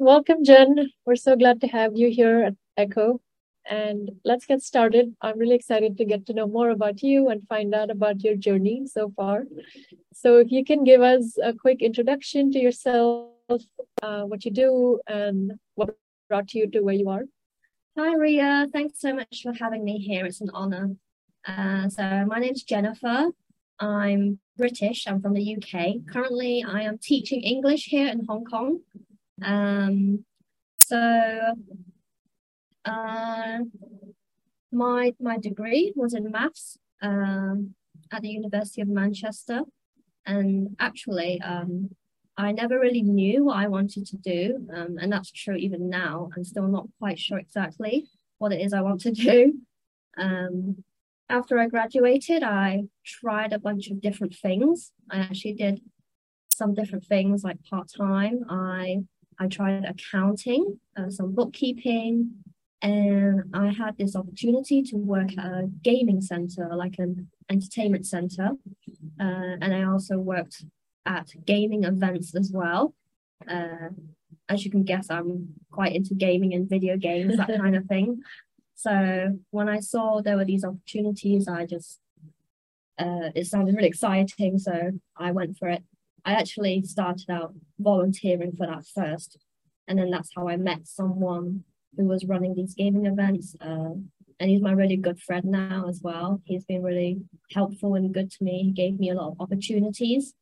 Welcome, Jen. We're so glad to have you here at ECHO. And let's get started. I'm really excited to get to know more about you and find out about your journey so far. So if you can give us a quick introduction to yourself, uh, what you do, and what brought you to where you are. Hi, Riya. Thanks so much for having me here. It's an honor. Uh, so my name's Jennifer. I'm British. I'm from the UK. Currently, I am teaching English here in Hong Kong. Um, so uh, my my degree was in maths um, at the University of Manchester, and actually, um, I never really knew what I wanted to do, um, and that's true even now. I'm still not quite sure exactly what it is I want to do. Um, after I graduated, I tried a bunch of different things. I actually did some different things like part time. I I tried accounting, uh, some bookkeeping, and I had this opportunity to work at a gaming center, like an entertainment center. Uh, and I also worked at gaming events as well. Uh, as you can guess, I'm quite into gaming and video games, that kind of thing. So when I saw there were these opportunities, I just, uh, it sounded really exciting. So I went for it. I actually started out volunteering for that first. And then that's how I met someone who was running these gaming events. Uh, and he's my really good friend now as well. He's been really helpful and good to me. He gave me a lot of opportunities.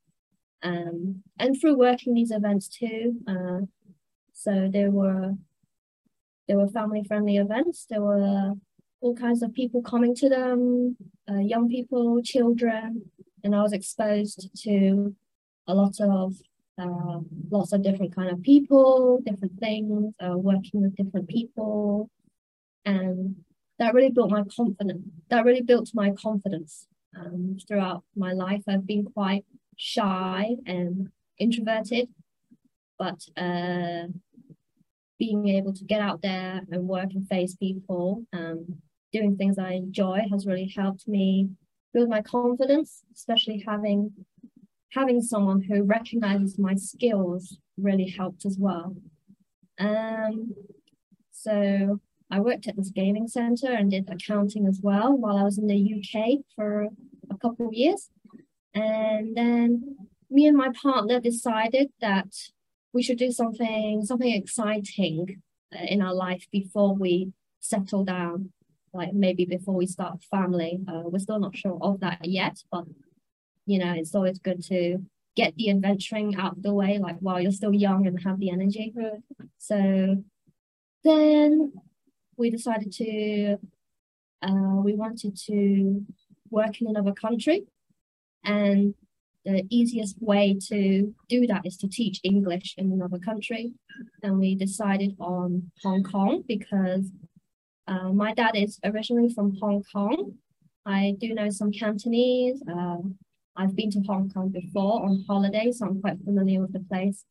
Um, and through working these events too. Uh, so there were there were family friendly events. There were all kinds of people coming to them, uh, young people, children, and I was exposed to a lot of uh, lots of different kind of people, different things, uh, working with different people, and that really built my confidence. That really built my confidence um, throughout my life. I've been quite shy and introverted, but uh, being able to get out there and work and face people, um, doing things I enjoy has really helped me build my confidence, especially having having someone who recognizes my skills really helped as well. Um, so I worked at this gaming center and did accounting as well while I was in the UK for a couple of years. And then me and my partner decided that we should do something something exciting uh, in our life before we settle down, like maybe before we start a family. Uh, we're still not sure of that yet, but you know, it's always good to get the adventuring out of the way, like while you're still young and have the energy. So then we decided to, uh, we wanted to work in another country. And the easiest way to do that is to teach English in another country. And we decided on Hong Kong because uh, my dad is originally from Hong Kong. I do know some Cantonese. Uh, I've been to Hong Kong before on holiday, so I'm quite familiar with the place.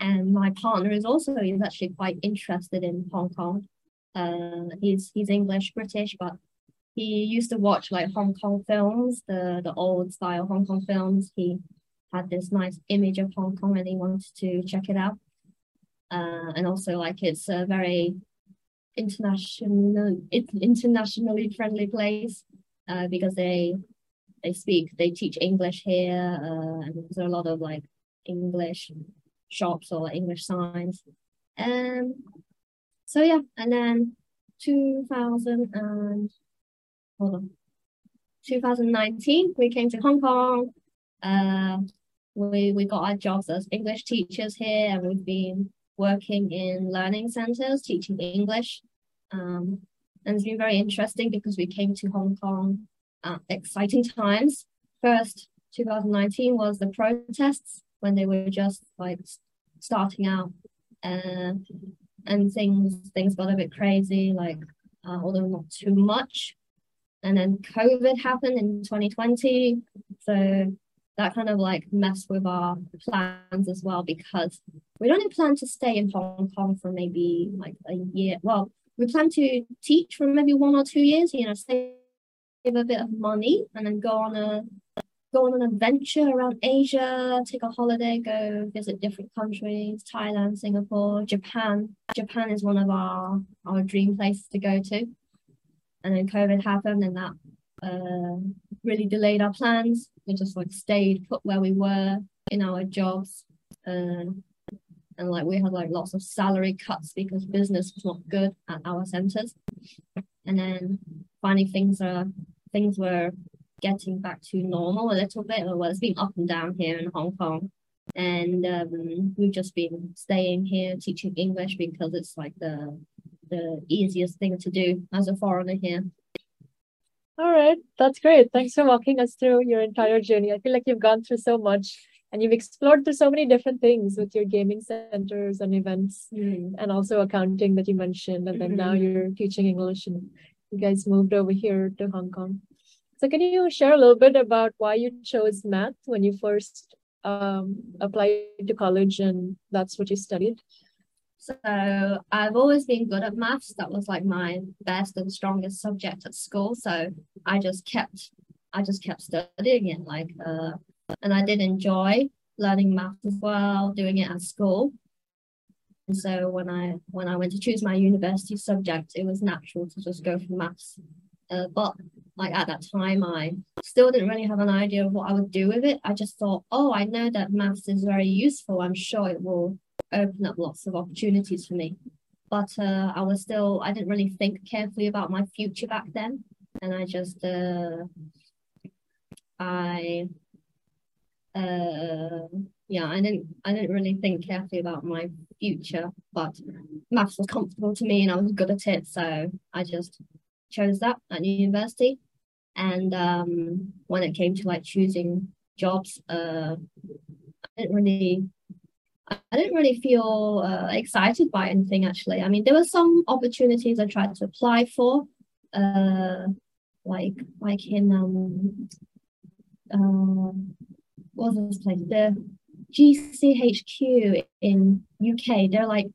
And my partner is also he's actually quite interested in Hong Kong. Uh, he's he's English British, but he used to watch like Hong Kong films, the the old style Hong Kong films. He had this nice image of Hong Kong and he wanted to check it out. Uh, and also like it's a very international it's internationally friendly place uh, because they they speak, they teach English here, uh, and there's a lot of like English shops or English signs. Um, so yeah, and then 2000 and hold on, 2019 we came to Hong Kong. Uh, we we got our jobs as English teachers here, and we've been working in learning centers teaching English. Um, and it's been very interesting because we came to Hong Kong uh, exciting times. First, 2019 was the protests when they were just like starting out, uh, and things things got a bit crazy. Like, uh, although not too much. And then COVID happened in 2020, so that kind of like messed with our plans as well because we don't plan to stay in Hong Kong for maybe like a year. Well, we plan to teach for maybe one or two years, you know, stay save a bit of money and then go on a go on an adventure around Asia, take a holiday, go visit different countries, Thailand, Singapore, Japan. Japan is one of our, our dream places to go to. And then COVID happened and that uh, really delayed our plans. We just like stayed put where we were in our jobs. Uh, and like we had like lots of salary cuts because business was not good at our centers. And then finally things are things were getting back to normal a little bit. Well, it's been up and down here in Hong Kong. And um, we've just been staying here teaching English because it's like the the easiest thing to do as a foreigner here. All right, that's great. Thanks for walking us through your entire journey. I feel like you've gone through so much and you've explored through so many different things with your gaming centers and events mm. and also accounting that you mentioned. And then mm-hmm. now you're teaching English and you guys moved over here to Hong Kong. So can you share a little bit about why you chose math when you first um, applied to college and that's what you studied? So I've always been good at maths. That was like my best and strongest subject at school. So I just kept, I just kept studying it. Like, uh, and I did enjoy learning maths as well, doing it at school. And so when I when I went to choose my university subject, it was natural to just go for maths. Uh, but like at that time, I still didn't really have an idea of what I would do with it. I just thought, oh, I know that maths is very useful. I'm sure it will open up lots of opportunities for me. But uh, I was still, I didn't really think carefully about my future back then. And I just, uh, I, uh, yeah, I didn't, I didn't really think carefully about my future, but maths was comfortable to me and I was good at it. So I just chose that at university. And um, when it came to like choosing jobs, uh, I didn't really I didn't really feel uh, excited by anything actually. I mean, there were some opportunities I tried to apply for, uh, like like in um, uh, what was this place? The GCHQ in UK. They're like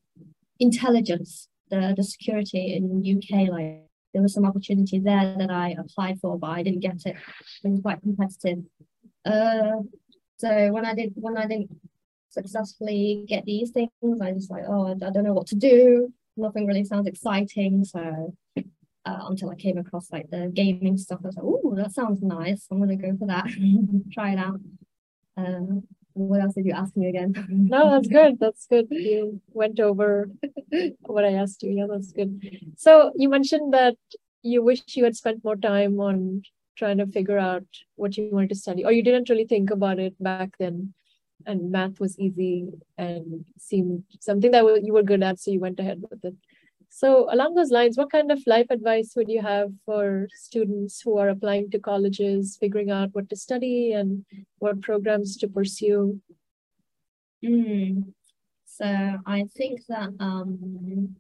intelligence, the the security in UK. Like there was some opportunity there that I applied for, but I didn't get it. It was quite competitive. Uh, so when I did when I didn't successfully get these things. I just like, oh, I don't know what to do. Nothing really sounds exciting. So uh, until I came across like the gaming stuff, I was like, oh, that sounds nice. I'm gonna go for that. Try it out. Um, what else did you ask me again? no, that's good. That's good. You went over what I asked you. Yeah, that's good. So you mentioned that you wish you had spent more time on trying to figure out what you wanted to study, or you didn't really think about it back then and math was easy and seemed something that you were good at, so you went ahead with it. So, along those lines, what kind of life advice would you have for students who are applying to colleges, figuring out what to study and what programs to pursue? Mm. So, I think that um,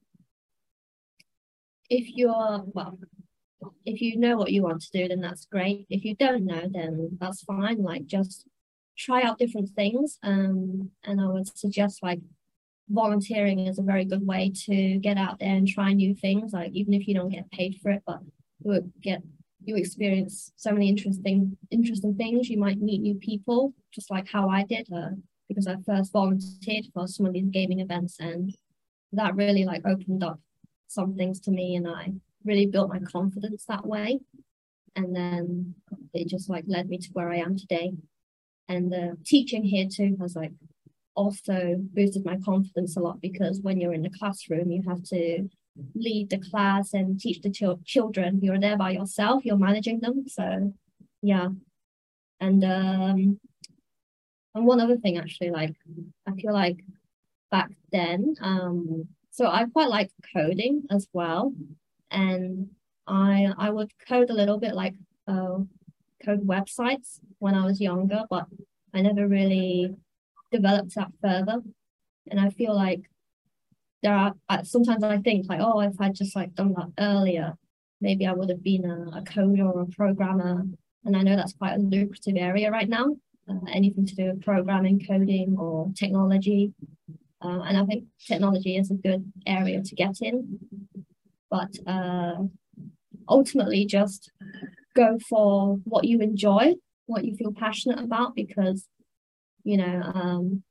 if you're, well, if you know what you want to do, then that's great. If you don't know, then that's fine. Like, just try out different things. Um, and I would suggest like volunteering is a very good way to get out there and try new things. Like even if you don't get paid for it, but you get you experience so many interesting interesting things. You might meet new people, just like how I did, uh, because I first volunteered for some of these gaming events, and that really like opened up some things to me, and I really built my confidence that way. And then it just like led me to where I am today and the teaching here too has like also boosted my confidence a lot because when you're in the classroom you have to lead the class and teach the ch- children. You're there by yourself you're managing them so yeah. And um and one other thing actually like i feel like back then um so i quite like coding as well. And i i would code a little bit like uh, code websites when I was younger, but I never really developed that further. And I feel like there are sometimes I think like, oh, if I just like done that earlier, maybe I would have been a, a coder or a programmer. And I know that's quite a lucrative area right now. Uh, anything to do with programming, coding, or technology. Uh, and I think technology is a good area to get in. But uh, ultimately, just go for what you enjoy what you feel passionate about because you know um,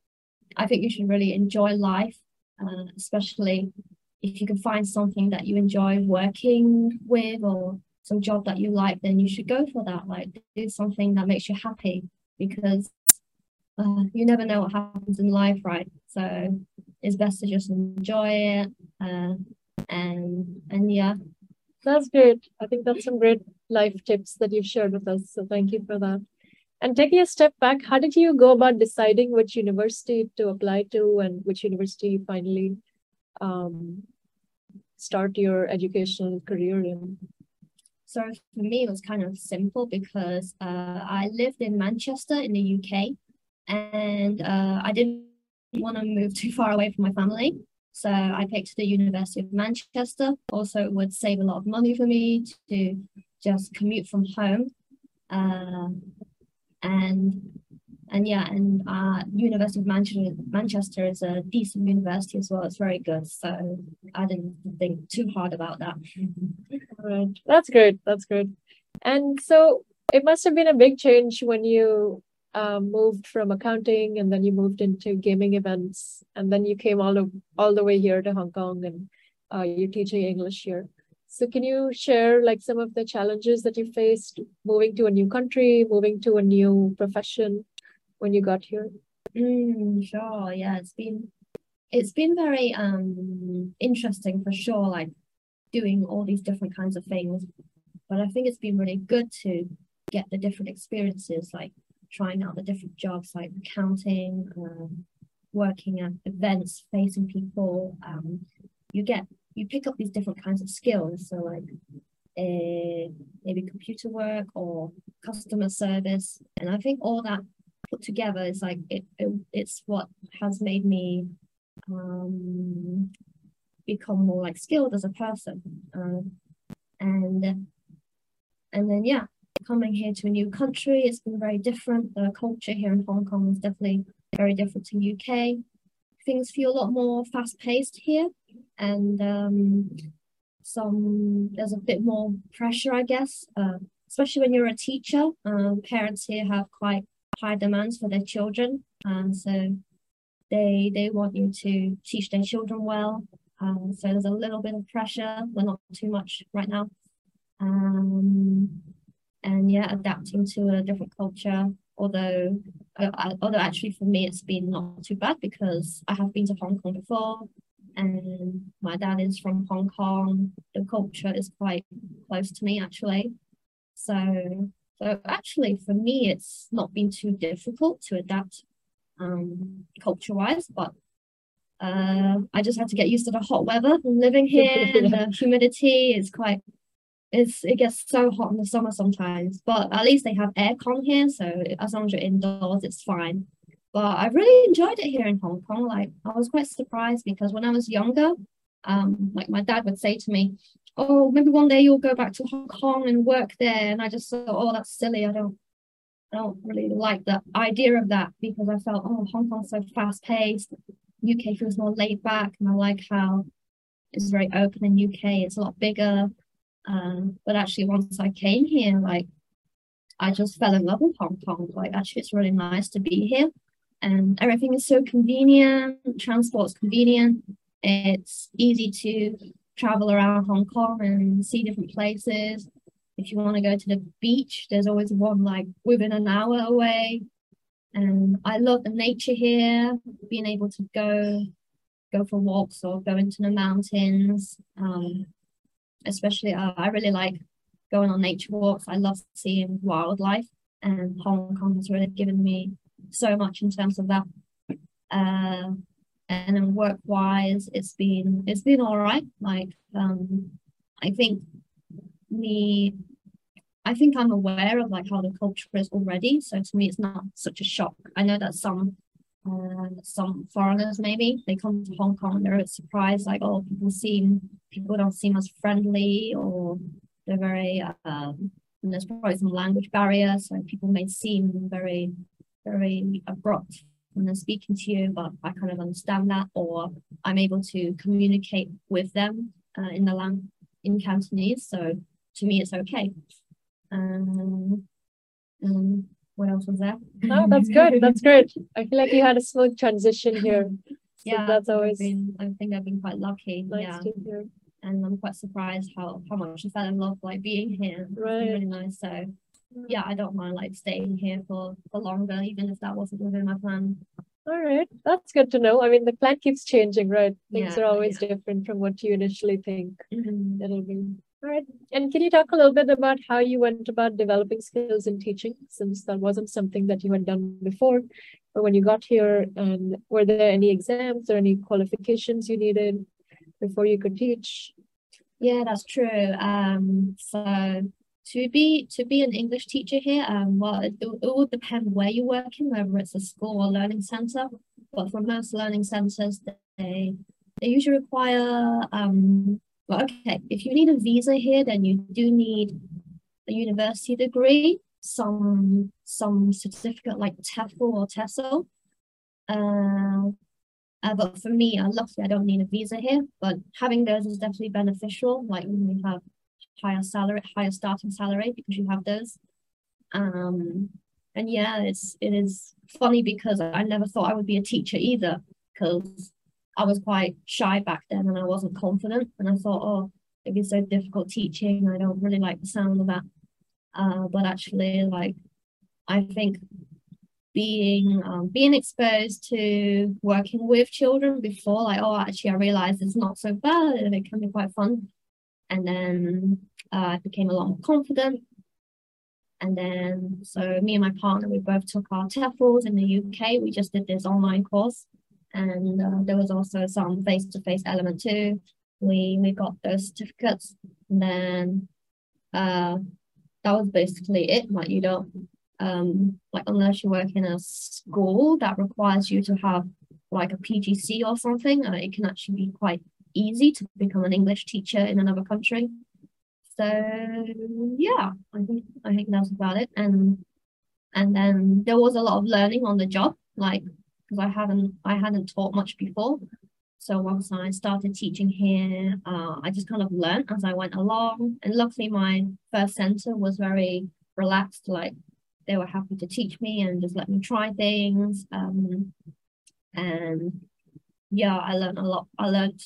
I think you should really enjoy life, uh, especially if you can find something that you enjoy working with or some job that you like, then you should go for that. Like do something that makes you happy because uh, you never know what happens in life, right? So it's best to just enjoy it. Uh, and and yeah. That's great. I think that's some great life tips that you've shared with us. So thank you for that. And taking a step back, how did you go about deciding which university to apply to and which university you finally um, start your educational career in? So for me, it was kind of simple because uh, I lived in Manchester in the UK and uh, I didn't want to move too far away from my family. So I picked the University of Manchester. Also, it would save a lot of money for me to just commute from home. Uh, and and yeah, and uh, University of Manchester Manchester is a decent university as well. It's very good, so I didn't think too hard about that. Right, that's great. That's good. And so it must have been a big change when you um, moved from accounting and then you moved into gaming events and then you came all the all the way here to Hong Kong and uh, you're teaching English here. So can you share like some of the challenges that you faced moving to a new country, moving to a new profession when you got here? Mm, sure. Yeah, it's been it's been very um interesting for sure, like doing all these different kinds of things. But I think it's been really good to get the different experiences, like trying out the different jobs like accounting, um, working at events, facing people. Um, you get you pick up these different kinds of skills. So like uh, maybe computer work or customer service, and I think all that put together is like it, it it's what has made me um, become more like skilled as a person. Uh, and and then yeah, coming here to a new country, it's been very different. The culture here in Hong Kong is definitely very different to UK. Things feel a lot more fast paced here, and um, some there's a bit more pressure, I guess, uh, especially when you're a teacher. Um, parents here have quite high demands for their children, and so they they want you to teach their children well. Um, so there's a little bit of pressure, but not too much right now. Um, and yeah, adapting to a different culture. Although, uh, although actually for me it's been not too bad because I have been to Hong Kong before, and my dad is from Hong Kong. The culture is quite close to me actually, so so actually for me it's not been too difficult to adapt um, culture wise, but uh, I just had to get used to the hot weather living here and the humidity is quite it's it gets so hot in the summer sometimes, but at least they have aircon here, so as long as you're indoors, it's fine. But I really enjoyed it here in Hong Kong. Like I was quite surprised because when I was younger, um, like my dad would say to me, "Oh, maybe one day you'll go back to Hong Kong and work there," and I just thought, "Oh, that's silly. I don't, I don't really like the idea of that because I felt, oh, Hong Kong's so fast paced. UK feels more laid back, and I like how it's very open in UK. It's a lot bigger. Um, but actually, once I came here, like I just fell in love with Hong Kong. Like actually, it's really nice to be here, and everything is so convenient. Transport's convenient. It's easy to travel around Hong Kong and see different places. If you want to go to the beach, there's always one like within an hour away. And I love the nature here, being able to go go for walks or go into the mountains. Um, especially uh, I really like going on nature walks. I love seeing wildlife, and Hong Kong has really given me so much in terms of that. Uh, and then work wise, it's been it's been all right. Like um, I think me, I think I'm aware of like how the culture is already. So to me, it's not such a shock. I know that some uh, some foreigners maybe they come to Hong Kong they're surprised like oh people seem people don't seem as friendly or they're very um, and there's probably some language barrier so people may seem very very abrupt when they're speaking to you but I kind of understand that or I'm able to communicate with them uh, in the lang in Cantonese so to me it's okay um, um what else was there? oh, that's good. That's great. I feel like you had a smooth transition here. So yeah, that's always been, I think I've been quite lucky. nice yeah, and I'm quite surprised how how much I fell in love like being here. It's Right. really nice. So yeah, I don't mind like staying here for for longer, even if that wasn't within my plan. All right, that's good to know. I mean, the plan keeps changing, right? Things Yeah, are always different from what you initially think Mhm. it'll be. All right, and can you talk a little bit about how you went about developing skills in teaching, since that wasn't something that you had done before, or when you got here, and were there any exams or any qualifications you needed before you could teach? Yeah, that's true. Um, so to be to be an English teacher here, um, well, it, it would depend where you're working, whether it's a school or learning center. But for most learning centers, they they usually require um. Well, okay, if you need a visa here, then you do need a university degree, some some certificate like TEFL or TESOL. Uh, uh, but for me, uh, luckily, I don't need a visa here. But having those is definitely beneficial. Like when we have higher salary, higher starting salary because you have those. Um, and yeah, it's it is funny because I never thought I would be a teacher either because I was quite shy back then and I wasn't confident. And I thought, oh, it'd be so difficult teaching. I don't really like the sound of that. Uh, but actually, like, I think being um, being exposed to working with children before, like, oh, actually, I realized it's not so bad it can be quite fun. And then uh, I became a lot more confident. And then, so me and my partner, we both took our TEFLs in the UK. We just did this online course, and uh, there was also some face-to-face element too. We we got those certificates, and then uh, that was basically it. Like you don't um like unless you work in a school that requires you to have like a PGC or something, uh, it can actually be quite easy to become an English teacher in another country. So yeah, I think I think that's about it. And and then there was a lot of learning on the job, like because I hadn't I hadn't taught much before. So once I started teaching here, uh, I just kind of learned as I went along. And luckily, my first center was very relaxed. Like they were happy to teach me and just let me try things. Um, and yeah, I learned a lot. I learned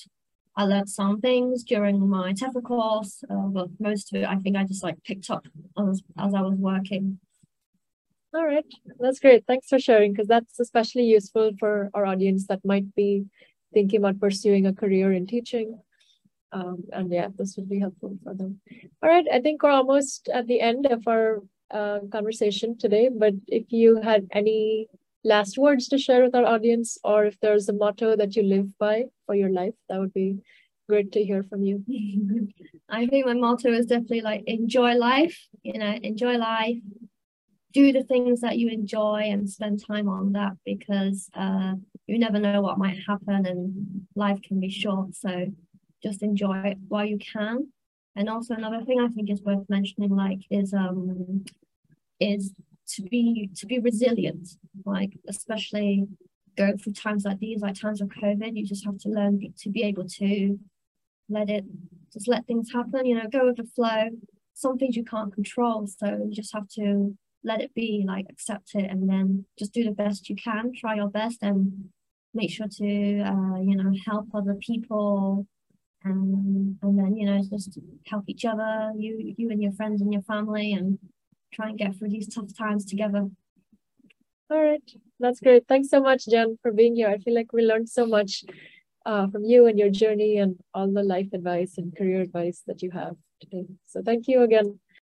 I learned some things during my TEFL course, uh, but most of it I think I just like picked up as as I was working. All right, that's great. Thanks for sharing because that's especially useful for our audience that might be thinking about pursuing a career in teaching. Um, and yeah, this would be helpful for them. All right, I think we're almost at the end of our uh, conversation today. But if you had any last words to share with our audience, or if there's a motto that you live by for your life, that would be great to hear from you. I think my motto is definitely like enjoy life, you know, enjoy life, do the things that you enjoy and spend time on that because uh, you never know what might happen and life can be short. So just enjoy it while you can. And also another thing I think is worth mentioning, like, is um, is to be to be resilient, like especially going through times like these, like times of COVID, you just have to learn to be able to let it just let things happen, you know, go with the flow. Some things you can't control, so you just have to let it be, like accept it, and then just do the best you can. Try your best, and make sure to uh, you know help other people, and and then you know just help each other, you you and your friends and your family, and try and get through these tough times together. All right, that's great. Thanks so much, Jen, for being here. I feel like we learned so much uh, from you and your journey and all the life advice and career advice that you have today. So thank you again.